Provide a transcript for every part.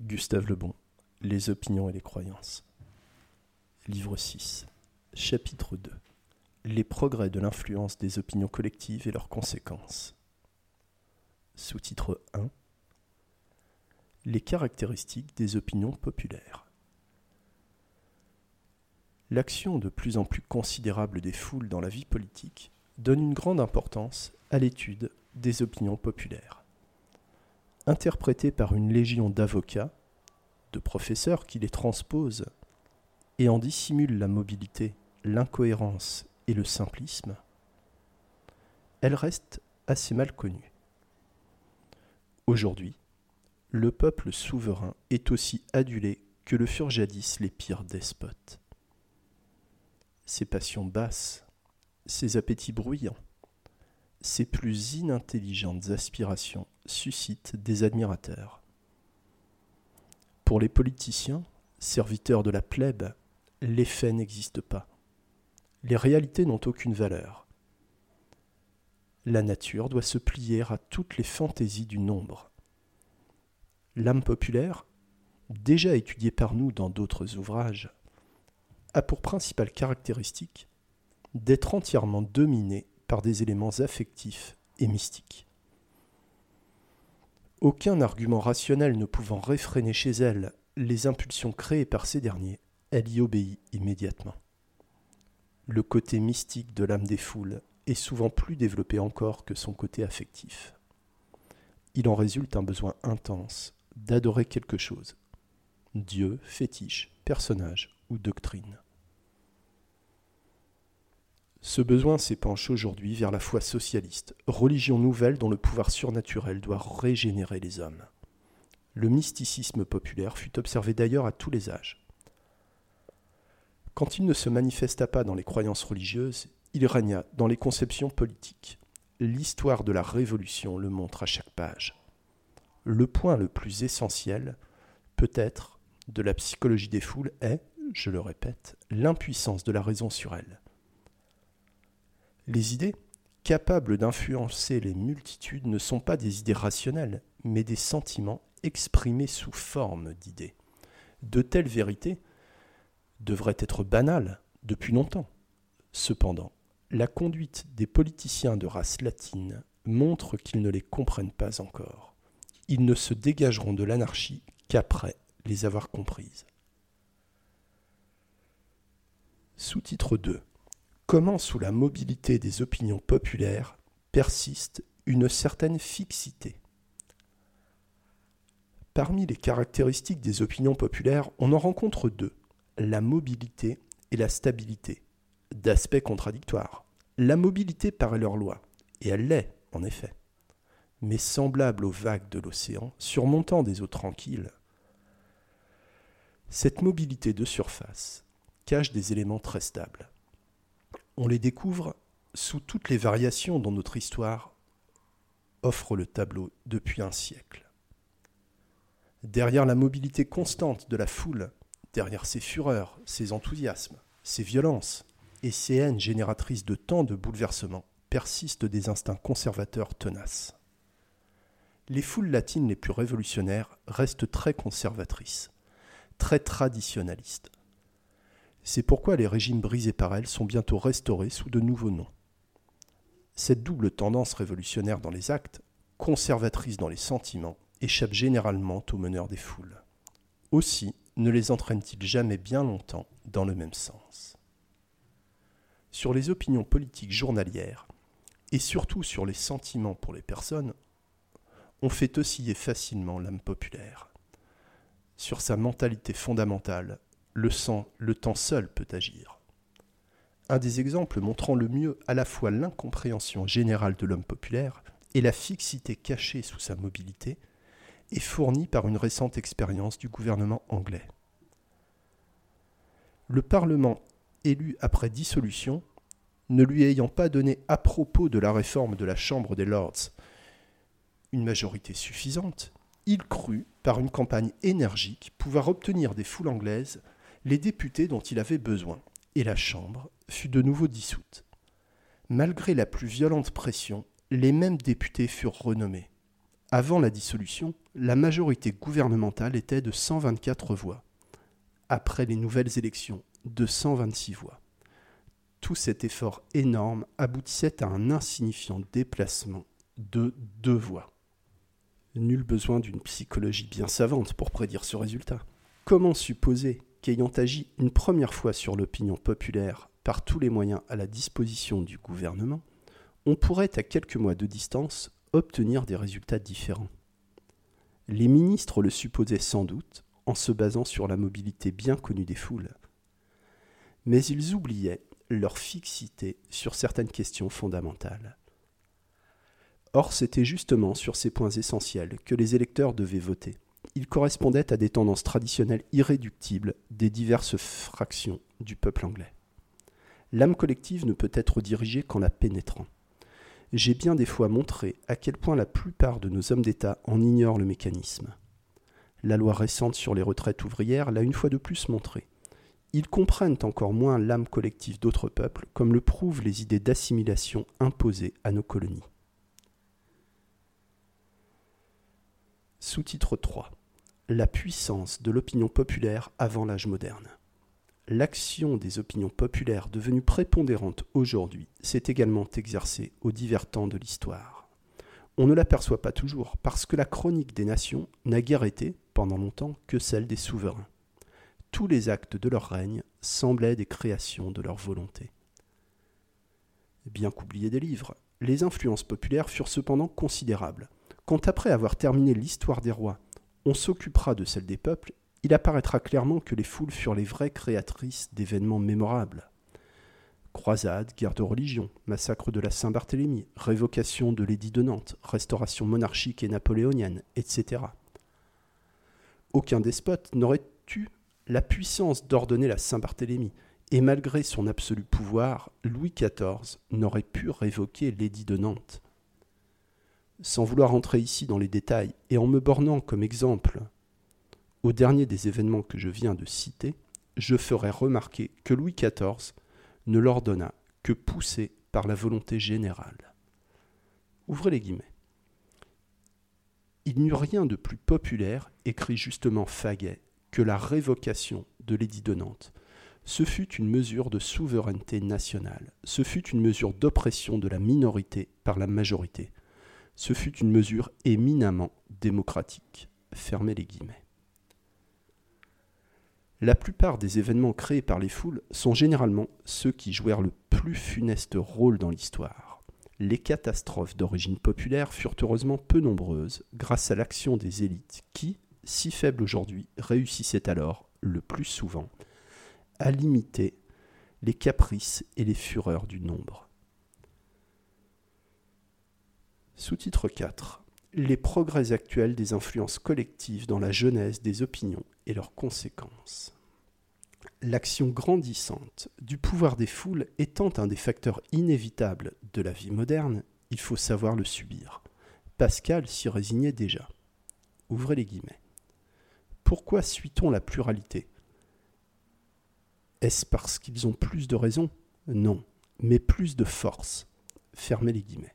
Gustave Lebon, Les opinions et les croyances. Livre 6. Chapitre 2. Les progrès de l'influence des opinions collectives et leurs conséquences. Sous-titre 1. Les caractéristiques des opinions populaires. L'action de plus en plus considérable des foules dans la vie politique donne une grande importance à l'étude des opinions populaires interprétés par une légion d'avocats, de professeurs qui les transposent et en dissimulent la mobilité, l'incohérence et le simplisme, elle reste assez mal connue. Aujourd'hui, le peuple souverain est aussi adulé que le furent jadis les pires despotes. Ses passions basses, ses appétits bruyants, ses plus inintelligentes aspirations suscitent des admirateurs. Pour les politiciens, serviteurs de la plèbe, les faits n'existent pas. Les réalités n'ont aucune valeur. La nature doit se plier à toutes les fantaisies du nombre. L'âme populaire, déjà étudiée par nous dans d'autres ouvrages, a pour principale caractéristique d'être entièrement dominée par des éléments affectifs et mystiques. Aucun argument rationnel ne pouvant réfréner chez elle les impulsions créées par ces derniers, elle y obéit immédiatement. Le côté mystique de l'âme des foules est souvent plus développé encore que son côté affectif. Il en résulte un besoin intense d'adorer quelque chose, Dieu, fétiche, personnage ou doctrine. Ce besoin s'épanche aujourd'hui vers la foi socialiste, religion nouvelle dont le pouvoir surnaturel doit régénérer les hommes. Le mysticisme populaire fut observé d'ailleurs à tous les âges. Quand il ne se manifesta pas dans les croyances religieuses, il régna dans les conceptions politiques. L'histoire de la Révolution le montre à chaque page. Le point le plus essentiel, peut-être, de la psychologie des foules est, je le répète, l'impuissance de la raison sur elle. Les idées, capables d'influencer les multitudes, ne sont pas des idées rationnelles, mais des sentiments exprimés sous forme d'idées. De telles vérités devraient être banales depuis longtemps. Cependant, la conduite des politiciens de race latine montre qu'ils ne les comprennent pas encore. Ils ne se dégageront de l'anarchie qu'après les avoir comprises. Sous-titre 2 comment sous la mobilité des opinions populaires persiste une certaine fixité. Parmi les caractéristiques des opinions populaires, on en rencontre deux, la mobilité et la stabilité, d'aspects contradictoires. La mobilité paraît leur loi, et elle l'est, en effet. Mais semblable aux vagues de l'océan, surmontant des eaux tranquilles, cette mobilité de surface cache des éléments très stables on les découvre sous toutes les variations dont notre histoire offre le tableau depuis un siècle. Derrière la mobilité constante de la foule, derrière ses fureurs, ses enthousiasmes, ses violences et ses haines génératrices de tant de bouleversements, persistent des instincts conservateurs tenaces. Les foules latines les plus révolutionnaires restent très conservatrices, très traditionnalistes, c'est pourquoi les régimes brisés par elle sont bientôt restaurés sous de nouveaux noms. Cette double tendance révolutionnaire dans les actes, conservatrice dans les sentiments, échappe généralement aux meneurs des foules. Aussi ne les entraîne-t-il jamais bien longtemps dans le même sens. Sur les opinions politiques journalières, et surtout sur les sentiments pour les personnes, on fait osciller facilement l'âme populaire. Sur sa mentalité fondamentale, le temps seul peut agir. Un des exemples montrant le mieux à la fois l'incompréhension générale de l'homme populaire et la fixité cachée sous sa mobilité est fourni par une récente expérience du gouvernement anglais. Le Parlement élu après dissolution, ne lui ayant pas donné à propos de la réforme de la Chambre des Lords une majorité suffisante, il crut, par une campagne énergique, pouvoir obtenir des foules anglaises les députés dont il avait besoin, et la Chambre fut de nouveau dissoute. Malgré la plus violente pression, les mêmes députés furent renommés. Avant la dissolution, la majorité gouvernementale était de 124 voix. Après les nouvelles élections, de 126 voix. Tout cet effort énorme aboutissait à un insignifiant déplacement de deux voix. Nul besoin d'une psychologie bien savante pour prédire ce résultat. Comment supposer qu'ayant agi une première fois sur l'opinion populaire par tous les moyens à la disposition du gouvernement, on pourrait à quelques mois de distance obtenir des résultats différents. Les ministres le supposaient sans doute en se basant sur la mobilité bien connue des foules. Mais ils oubliaient leur fixité sur certaines questions fondamentales. Or, c'était justement sur ces points essentiels que les électeurs devaient voter. Ils correspondaient à des tendances traditionnelles irréductibles des diverses fractions du peuple anglais. L'âme collective ne peut être dirigée qu'en la pénétrant j'ai bien des fois montré à quel point la plupart de nos hommes d'État en ignorent le mécanisme. La loi récente sur les retraites ouvrières l'a une fois de plus montré. Ils comprennent encore moins l'âme collective d'autres peuples, comme le prouvent les idées d'assimilation imposées à nos colonies. Sous-titre 3 La puissance de l'opinion populaire avant l'âge moderne l'action des opinions populaires devenues prépondérantes aujourd'hui s'est également exercée aux divers temps de l'histoire. On ne l'aperçoit pas toujours parce que la chronique des nations n'a guère été, pendant longtemps, que celle des souverains. Tous les actes de leur règne semblaient des créations de leur volonté. Bien qu'oubliés des livres, les influences populaires furent cependant considérables. Quand après avoir terminé l'histoire des rois, on s'occupera de celle des peuples, il apparaîtra clairement que les foules furent les vraies créatrices d'événements mémorables. Croisades, guerre de religion, massacre de la Saint-Barthélemy, révocation de l'édit de Nantes, restauration monarchique et napoléonienne, etc. Aucun despote n'aurait eu la puissance d'ordonner la Saint-Barthélemy, et malgré son absolu pouvoir, Louis XIV n'aurait pu révoquer l'édit de Nantes. Sans vouloir entrer ici dans les détails, et en me bornant comme exemple au dernier des événements que je viens de citer, je ferai remarquer que Louis XIV ne l'ordonna que poussé par la volonté générale. Ouvrez les guillemets. Il n'y eut rien de plus populaire, écrit justement Faguet, que la révocation de l'édit de Nantes. Ce fut une mesure de souveraineté nationale, ce fut une mesure d'oppression de la minorité par la majorité, ce fut une mesure éminemment démocratique. Fermez les guillemets. La plupart des événements créés par les foules sont généralement ceux qui jouèrent le plus funeste rôle dans l'histoire. Les catastrophes d'origine populaire furent heureusement peu nombreuses grâce à l'action des élites qui, si faibles aujourd'hui, réussissaient alors, le plus souvent, à limiter les caprices et les fureurs du nombre. Sous-titre 4 Les progrès actuels des influences collectives dans la genèse des opinions et leurs conséquences l'action grandissante du pouvoir des foules étant un des facteurs inévitables de la vie moderne, il faut savoir le subir. Pascal s'y résignait déjà. Ouvrez les guillemets. Pourquoi suit-on la pluralité? Est-ce parce qu'ils ont plus de raisons Non, mais plus de force. Fermez les guillemets.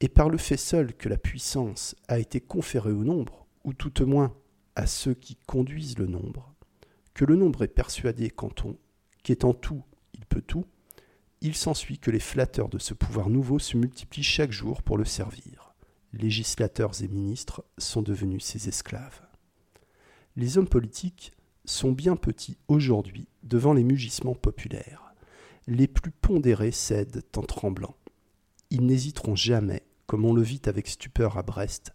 Et par le fait seul que la puissance a été conférée au nombre, ou tout au moins à ceux qui conduisent le nombre, que le nombre est persuadé qu'étant tout, il peut tout, il s'ensuit que les flatteurs de ce pouvoir nouveau se multiplient chaque jour pour le servir. Législateurs et ministres sont devenus ses esclaves. Les hommes politiques sont bien petits aujourd'hui devant les mugissements populaires. Les plus pondérés cèdent en tremblant. Ils n'hésiteront jamais, comme on le vit avec stupeur à Brest,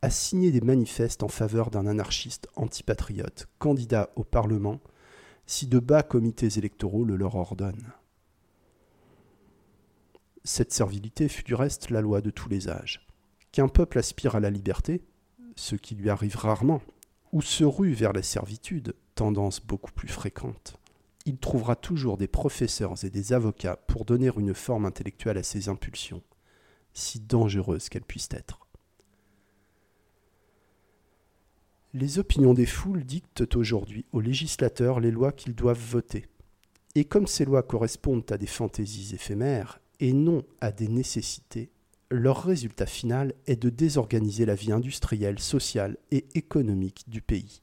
a signé des manifestes en faveur d'un anarchiste antipatriote, candidat au Parlement, si de bas comités électoraux le leur ordonnent. Cette servilité fut du reste la loi de tous les âges. Qu'un peuple aspire à la liberté, ce qui lui arrive rarement, ou se rue vers la servitude, tendance beaucoup plus fréquente, il trouvera toujours des professeurs et des avocats pour donner une forme intellectuelle à ses impulsions, si dangereuses qu'elles puissent être. Les opinions des foules dictent aujourd'hui aux législateurs les lois qu'ils doivent voter. Et comme ces lois correspondent à des fantaisies éphémères et non à des nécessités, leur résultat final est de désorganiser la vie industrielle, sociale et économique du pays.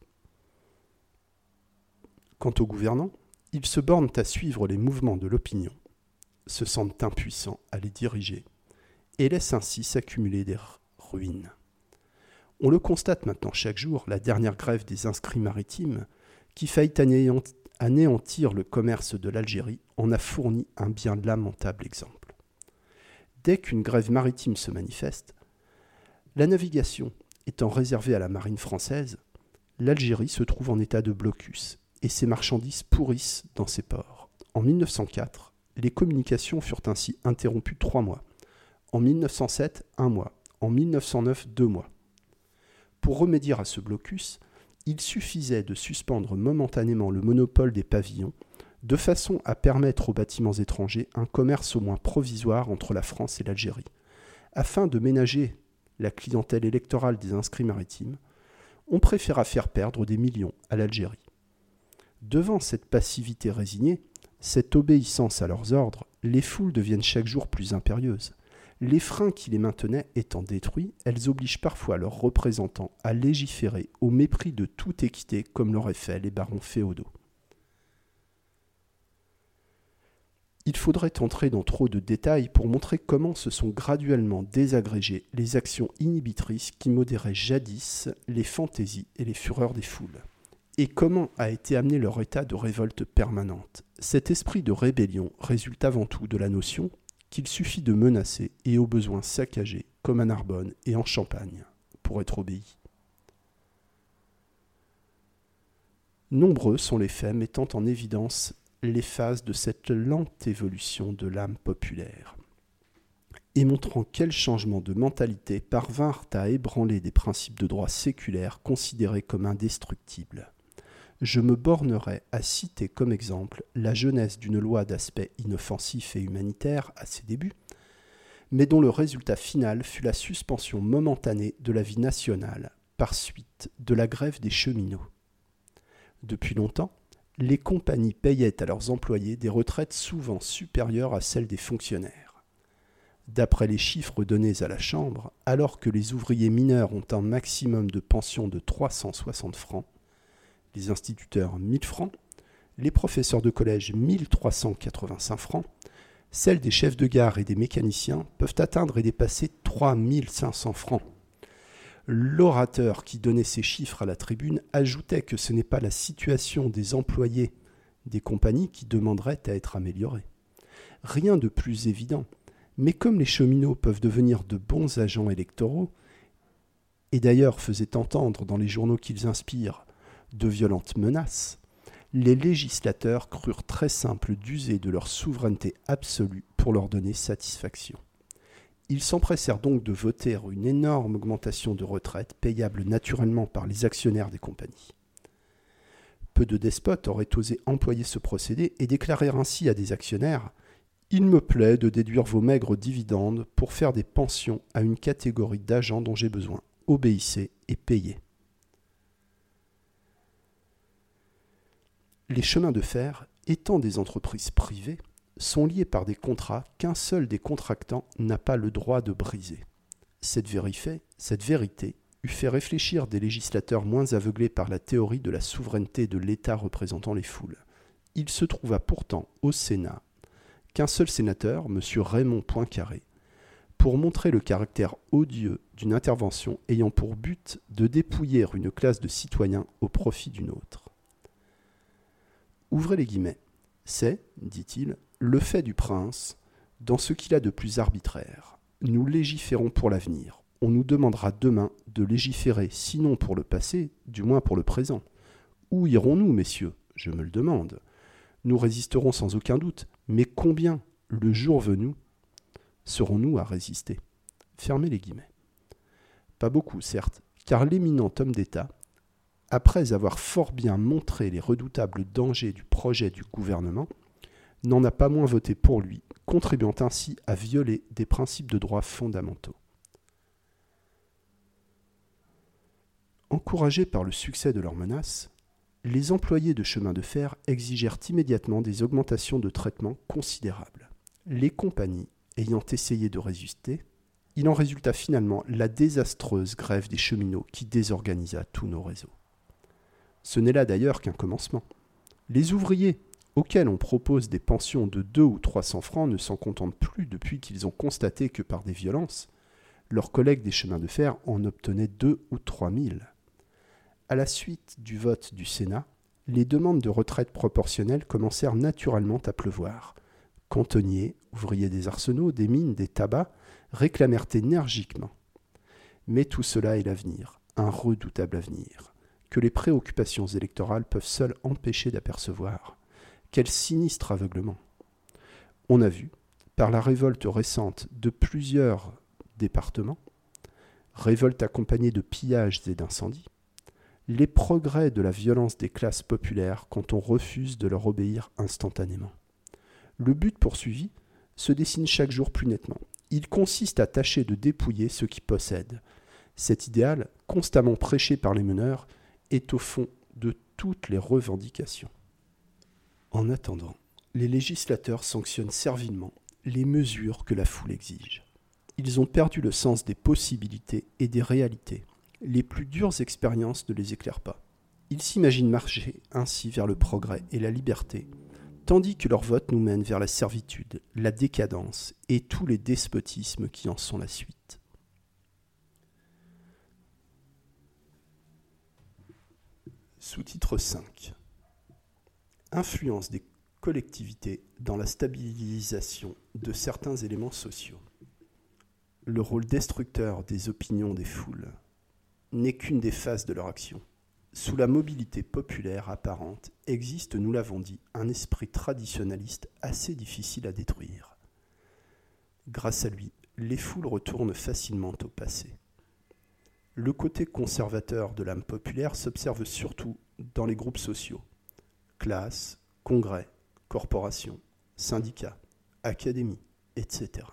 Quant aux gouvernants, ils se bornent à suivre les mouvements de l'opinion, se sentent impuissants à les diriger et laissent ainsi s'accumuler des ruines. On le constate maintenant chaque jour, la dernière grève des inscrits maritimes, qui faillit anéantir le commerce de l'Algérie, en a fourni un bien lamentable exemple. Dès qu'une grève maritime se manifeste, la navigation étant réservée à la marine française, l'Algérie se trouve en état de blocus et ses marchandises pourrissent dans ses ports. En 1904, les communications furent ainsi interrompues trois mois. En 1907, un mois. En 1909, deux mois. Pour remédier à ce blocus, il suffisait de suspendre momentanément le monopole des pavillons, de façon à permettre aux bâtiments étrangers un commerce au moins provisoire entre la France et l'Algérie. Afin de ménager la clientèle électorale des inscrits maritimes, on préféra faire perdre des millions à l'Algérie. Devant cette passivité résignée, cette obéissance à leurs ordres, les foules deviennent chaque jour plus impérieuses. Les freins qui les maintenaient étant détruits, elles obligent parfois leurs représentants à légiférer au mépris de toute équité comme l'auraient fait les barons féodaux. Il faudrait entrer dans trop de détails pour montrer comment se sont graduellement désagrégées les actions inhibitrices qui modéraient jadis les fantaisies et les fureurs des foules. Et comment a été amené leur état de révolte permanente? Cet esprit de rébellion résulte avant tout de la notion qu'il suffit de menacer et au besoin saccager, comme à Narbonne et en Champagne, pour être obéi. Nombreux sont les faits mettant en évidence les phases de cette lente évolution de l'âme populaire, et montrant quels changements de mentalité parvinrent à ébranler des principes de droit séculaires considérés comme indestructibles je me bornerai à citer comme exemple la jeunesse d'une loi d'aspect inoffensif et humanitaire à ses débuts, mais dont le résultat final fut la suspension momentanée de la vie nationale par suite de la grève des cheminots. Depuis longtemps, les compagnies payaient à leurs employés des retraites souvent supérieures à celles des fonctionnaires. D'après les chiffres donnés à la Chambre, alors que les ouvriers mineurs ont un maximum de pension de 360 francs, les instituteurs 1000 francs, les professeurs de collège 1385 francs, celles des chefs de gare et des mécaniciens peuvent atteindre et dépasser 3500 francs. L'orateur qui donnait ces chiffres à la tribune ajoutait que ce n'est pas la situation des employés des compagnies qui demanderait à être améliorée. Rien de plus évident, mais comme les cheminots peuvent devenir de bons agents électoraux, et d'ailleurs faisaient entendre dans les journaux qu'ils inspirent de violentes menaces, les législateurs crurent très simple d'user de leur souveraineté absolue pour leur donner satisfaction. Ils s'empressèrent donc de voter une énorme augmentation de retraite payable naturellement par les actionnaires des compagnies. Peu de despotes auraient osé employer ce procédé et déclarer ainsi à des actionnaires Il me plaît de déduire vos maigres dividendes pour faire des pensions à une catégorie d'agents dont j'ai besoin. Obéissez et payez. Les chemins de fer, étant des entreprises privées, sont liés par des contrats qu'un seul des contractants n'a pas le droit de briser. Cette, vérité, cette vérité eût fait réfléchir des législateurs moins aveuglés par la théorie de la souveraineté de l'État représentant les foules. Il se trouva pourtant au Sénat qu'un seul sénateur, M. Raymond Poincaré, pour montrer le caractère odieux d'une intervention ayant pour but de dépouiller une classe de citoyens au profit d'une autre. Ouvrez les guillemets. C'est, dit-il, le fait du prince dans ce qu'il a de plus arbitraire. Nous légiférons pour l'avenir. On nous demandera demain de légiférer, sinon pour le passé, du moins pour le présent. Où irons-nous, messieurs? Je me le demande. Nous résisterons sans aucun doute, mais combien, le jour venu, serons-nous à résister? Fermez les guillemets. Pas beaucoup, certes, car l'éminent homme d'État après avoir fort bien montré les redoutables dangers du projet du gouvernement, n'en a pas moins voté pour lui, contribuant ainsi à violer des principes de droit fondamentaux. Encouragés par le succès de leurs menaces, les employés de chemin de fer exigèrent immédiatement des augmentations de traitement considérables. Les compagnies, ayant essayé de résister, Il en résulta finalement la désastreuse grève des cheminots qui désorganisa tous nos réseaux. Ce n'est là d'ailleurs qu'un commencement. Les ouvriers, auxquels on propose des pensions de 2 ou 300 francs, ne s'en contentent plus depuis qu'ils ont constaté que par des violences, leurs collègues des chemins de fer en obtenaient 2 ou 3 000. À la suite du vote du Sénat, les demandes de retraite proportionnelle commencèrent naturellement à pleuvoir. Cantonniers, ouvriers des arsenaux, des mines, des tabacs, réclamèrent énergiquement. Mais tout cela est l'avenir, un redoutable avenir, que les préoccupations électorales peuvent seules empêcher d'apercevoir. Quel sinistre aveuglement. On a vu, par la révolte récente de plusieurs départements, révolte accompagnée de pillages et d'incendies, les progrès de la violence des classes populaires quand on refuse de leur obéir instantanément. Le but poursuivi se dessine chaque jour plus nettement. Il consiste à tâcher de dépouiller ceux qui possèdent. Cet idéal, constamment prêché par les meneurs, est au fond de toutes les revendications. En attendant, les législateurs sanctionnent servilement les mesures que la foule exige. Ils ont perdu le sens des possibilités et des réalités. Les plus dures expériences ne les éclairent pas. Ils s'imaginent marcher ainsi vers le progrès et la liberté, tandis que leur vote nous mène vers la servitude, la décadence et tous les despotismes qui en sont la suite. Sous-titre 5 Influence des collectivités dans la stabilisation de certains éléments sociaux. Le rôle destructeur des opinions des foules n'est qu'une des phases de leur action. Sous la mobilité populaire apparente existe, nous l'avons dit, un esprit traditionnaliste assez difficile à détruire. Grâce à lui, les foules retournent facilement au passé. Le côté conservateur de l'âme populaire s'observe surtout dans les groupes sociaux classes, congrès, corporations, syndicats, académies, etc.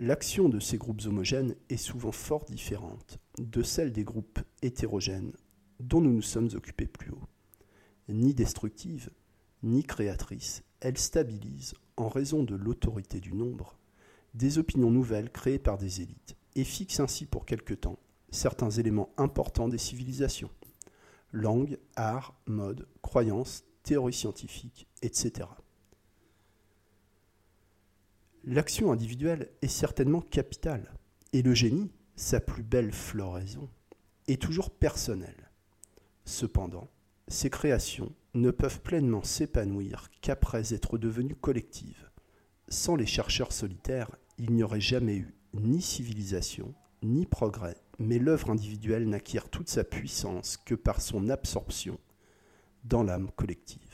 L'action de ces groupes homogènes est souvent fort différente de celle des groupes hétérogènes dont nous nous sommes occupés plus haut. Ni destructive, ni créatrice, elle stabilise, en raison de l'autorité du nombre, des opinions nouvelles créées par des élites, et fixe ainsi pour quelque temps certains éléments importants des civilisations langue, art, mode, croyances, théories scientifiques, etc. L'action individuelle est certainement capitale, et le génie, sa plus belle floraison, est toujours personnelle. Cependant, ces créations ne peuvent pleinement s'épanouir qu'après être devenues collectives. Sans les chercheurs solitaires, il n'y aurait jamais eu ni civilisation, ni progrès, mais l'œuvre individuelle n'acquiert toute sa puissance que par son absorption dans l'âme collective.